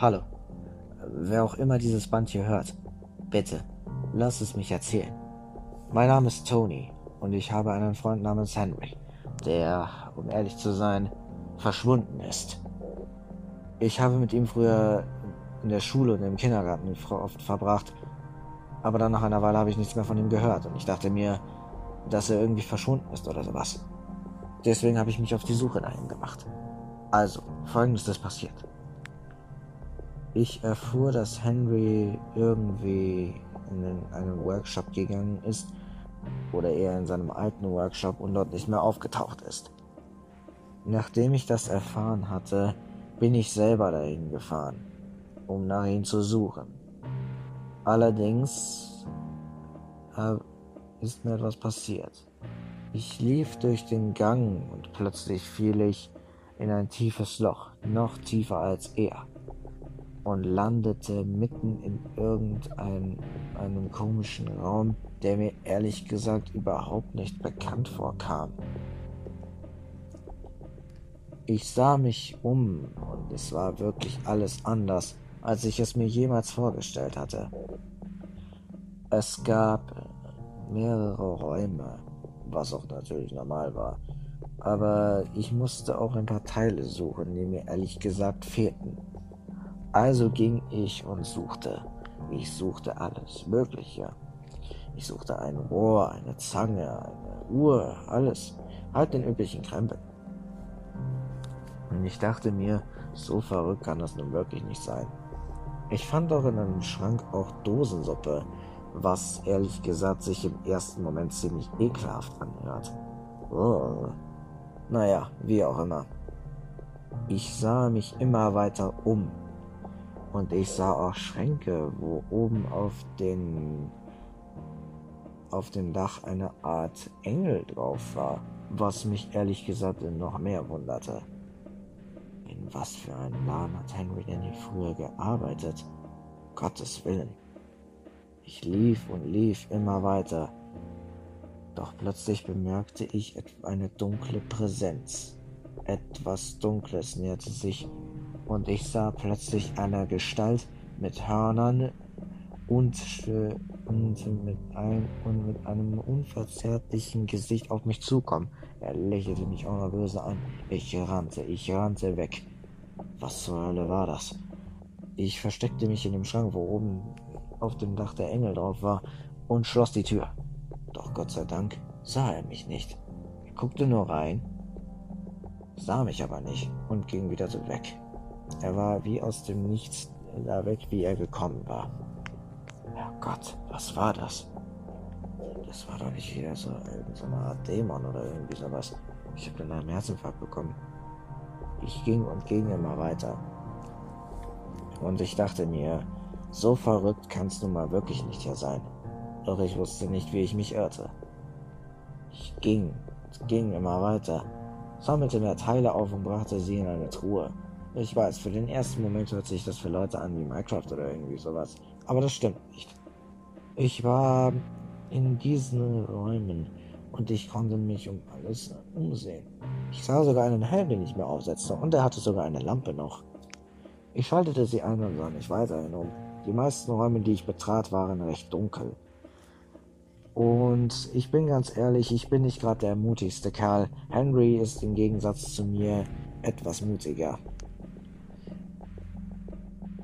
Hallo. Wer auch immer dieses Band hier hört, bitte, lass es mich erzählen. Mein Name ist Tony und ich habe einen Freund namens Henry, der, um ehrlich zu sein, verschwunden ist. Ich habe mit ihm früher in der Schule und im Kindergarten oft verbracht, aber dann nach einer Weile habe ich nichts mehr von ihm gehört und ich dachte mir, dass er irgendwie verschwunden ist oder sowas. Deswegen habe ich mich auf die Suche nach ihm gemacht. Also, folgendes ist passiert. Ich erfuhr, dass Henry irgendwie in einen Workshop gegangen ist oder eher in seinem alten Workshop und dort nicht mehr aufgetaucht ist. Nachdem ich das erfahren hatte, bin ich selber dahin gefahren, um nach ihm zu suchen. Allerdings äh, ist mir etwas passiert. Ich lief durch den Gang und plötzlich fiel ich in ein tiefes Loch, noch tiefer als er, und landete mitten in irgendeinem komischen Raum, der mir ehrlich gesagt überhaupt nicht bekannt vorkam. Ich sah mich um und es war wirklich alles anders, als ich es mir jemals vorgestellt hatte. Es gab mehrere Räume, was auch natürlich normal war, aber ich musste auch ein paar Teile suchen, die mir ehrlich gesagt fehlten. Also ging ich und suchte. Ich suchte alles Mögliche. Ich suchte ein Rohr, eine Zange, eine Uhr, alles. Halt den üblichen Krempel. Und ich dachte mir, so verrückt kann das nun wirklich nicht sein. Ich fand auch in einem Schrank auch Dosensuppe, was ehrlich gesagt sich im ersten Moment ziemlich ekelhaft anhört. Oh. Naja, wie auch immer. Ich sah mich immer weiter um und ich sah auch Schränke, wo oben auf den auf dem Dach eine Art Engel drauf war, was mich ehrlich gesagt noch mehr wunderte. In was für einem Laden hat Henry denn hier früher gearbeitet? Gottes Willen. Ich lief und lief immer weiter, doch plötzlich bemerkte ich eine dunkle Präsenz. Etwas Dunkles näherte sich und ich sah plötzlich eine Gestalt mit Hörnern und, und, mit ein, und mit einem unverzerrlichen Gesicht auf mich zukommen. Er lächelte mich auch noch böse an. Ich rannte, ich rannte weg. Was zur Hölle war das? Ich versteckte mich in dem Schrank, wo oben auf dem Dach der Engel drauf war, und schloss die Tür. Doch Gott sei Dank sah er mich nicht. Er guckte nur rein, sah mich aber nicht und ging wieder so weg. Er war wie aus dem Nichts da weg, wie er gekommen war. Gott, was war das? Das war doch nicht wieder so, so eine Art Dämon oder irgendwie sowas. Ich habe einen Herzinfarkt bekommen. Ich ging und ging immer weiter. Und ich dachte mir, so verrückt kannst du mal wirklich nicht hier sein. Doch ich wusste nicht, wie ich mich irrte. Ich ging und ging immer weiter, sammelte mehr Teile auf und brachte sie in eine Truhe. Ich weiß, für den ersten Moment hört sich das für Leute an wie Minecraft oder irgendwie sowas. Aber das stimmt nicht. Ich war in diesen Räumen und ich konnte mich um alles umsehen. Ich sah sogar einen Helm, den ich mir aufsetzte, und er hatte sogar eine Lampe noch. Ich schaltete sie ein und sah mich weiterhin um. Die meisten Räume, die ich betrat, waren recht dunkel. Und ich bin ganz ehrlich, ich bin nicht gerade der mutigste Kerl. Henry ist im Gegensatz zu mir etwas mutiger.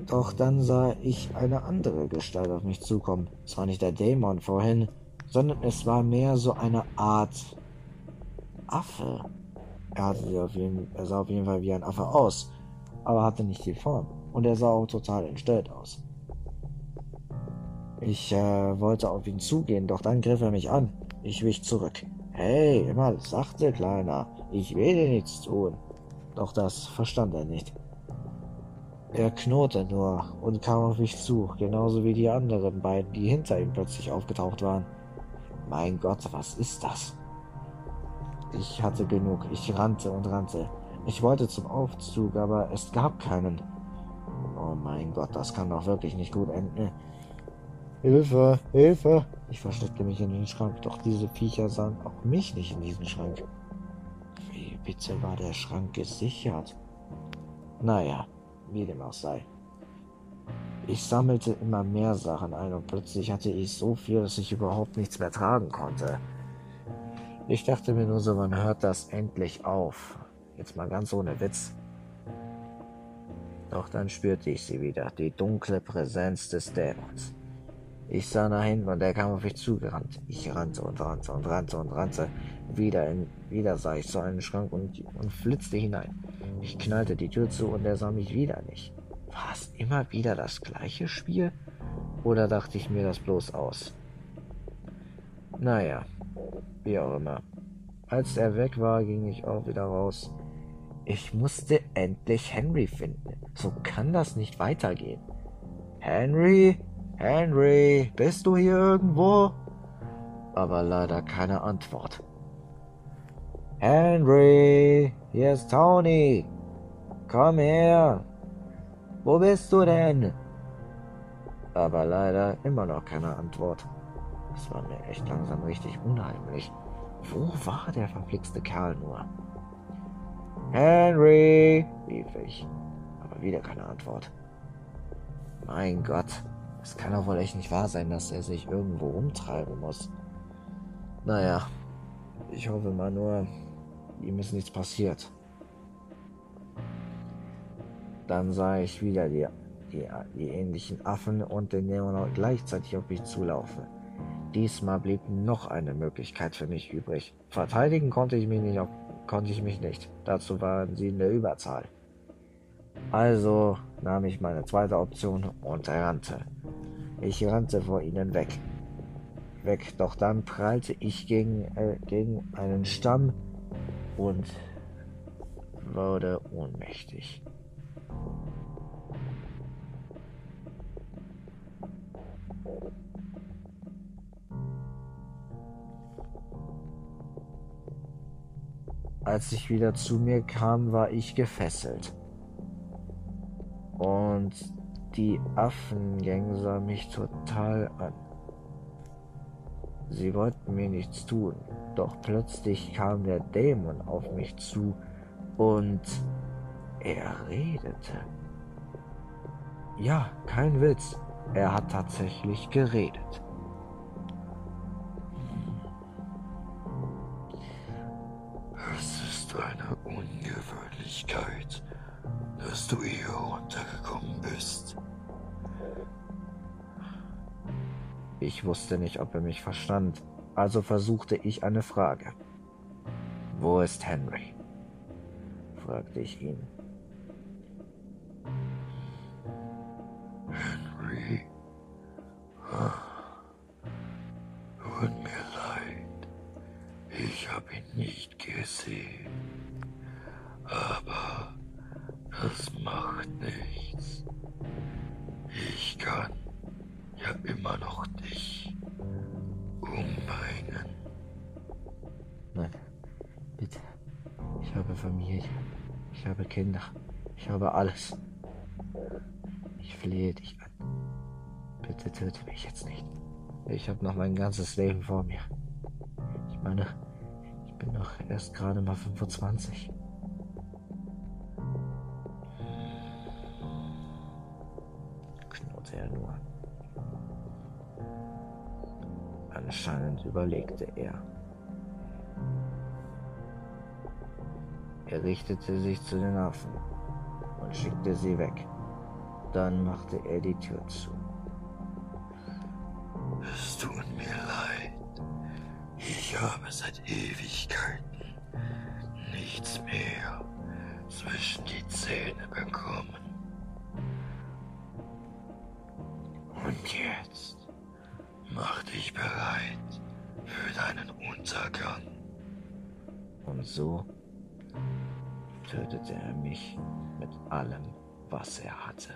Doch dann sah ich eine andere Gestalt auf mich zukommen. Es war nicht der Dämon vorhin, sondern es war mehr so eine Art Affe. Er, hatte jeden, er sah auf jeden Fall wie ein Affe aus, aber hatte nicht die Form. Und er sah auch total entstellt aus. Ich äh, wollte auf ihn zugehen, doch dann griff er mich an. Ich wich zurück. Hey, immer sachte, Kleiner. Ich will dir nichts tun. Doch das verstand er nicht. Er knurrte nur und kam auf mich zu, genauso wie die anderen beiden, die hinter ihm plötzlich aufgetaucht waren. Mein Gott, was ist das? Ich hatte genug. Ich rannte und rannte. Ich wollte zum Aufzug, aber es gab keinen. Oh mein Gott, das kann doch wirklich nicht gut enden. Hilfe, Hilfe! Ich versteckte mich in den Schrank, doch diese Viecher sahen auch mich nicht in diesen Schrank. Wie bitte war der Schrank gesichert? Naja, wie dem auch sei. Ich sammelte immer mehr Sachen ein und plötzlich hatte ich so viel, dass ich überhaupt nichts mehr tragen konnte. Ich dachte mir nur so, wann hört das endlich auf? Jetzt mal ganz ohne Witz. Doch dann spürte ich sie wieder, die dunkle Präsenz des Dämons. Ich sah nach hinten und er kam auf mich zugerannt. Ich rannte und rannte und rannte und rannte. Wieder, in, wieder sah ich so einen Schrank und, und flitzte hinein. Ich knallte die Tür zu und er sah mich wieder nicht. War es immer wieder das gleiche Spiel? Oder dachte ich mir das bloß aus? Naja, wie auch immer. Als er weg war, ging ich auch wieder raus. Ich musste endlich Henry finden. So kann das nicht weitergehen. Henry? Henry, bist du hier irgendwo? Aber leider keine Antwort. Henry, hier ist Tony. Komm her. Wo bist du denn? Aber leider immer noch keine Antwort. Das war mir echt langsam richtig unheimlich. Wo war der verflixte Kerl nur? Henry, rief ich. Aber wieder keine Antwort. Mein Gott, es kann doch wohl echt nicht wahr sein, dass er sich irgendwo umtreiben muss. Naja, ich hoffe mal nur, ihm ist nichts passiert. Dann sah ich wieder die, die, die ähnlichen Affen und den Neonau gleichzeitig auf mich zulaufen. Diesmal blieb noch eine Möglichkeit für mich übrig. Verteidigen konnte ich mich nicht, konnte ich mich nicht. Dazu waren sie in der Überzahl. Also nahm ich meine zweite Option und rannte. Ich rannte vor ihnen weg. Weg, doch dann prallte ich gegen, äh, gegen einen Stamm und wurde ohnmächtig. Als ich wieder zu mir kam, war ich gefesselt. Und die Affengang sah mich total an. Sie wollten mir nichts tun, doch plötzlich kam der Dämon auf mich zu und er redete. Ja, kein Witz, er hat tatsächlich geredet. eine Ungewöhnlichkeit, dass du hier runtergekommen bist. Ich wusste nicht, ob er mich verstand, also versuchte ich eine Frage. Wo ist Henry? fragte ich ihn. Henry? Tut mir leid, ich habe ihn nicht gesehen. Aber das Habe alles. Ich flehe dich an. Bitte töte mich jetzt nicht. Ich habe noch mein ganzes Leben vor mir. Ich meine, ich bin noch erst gerade mal 25. er nur. Anscheinend überlegte er. Er richtete sich zu den Affen schickte sie weg. Dann machte er die Tür zu. Es tut mir leid. Ich habe seit Ewigkeiten nichts mehr zwischen die Zähne bekommen. Und jetzt mach dich bereit für deinen Untergang. Und so tötete er mich mit allem, was er hatte.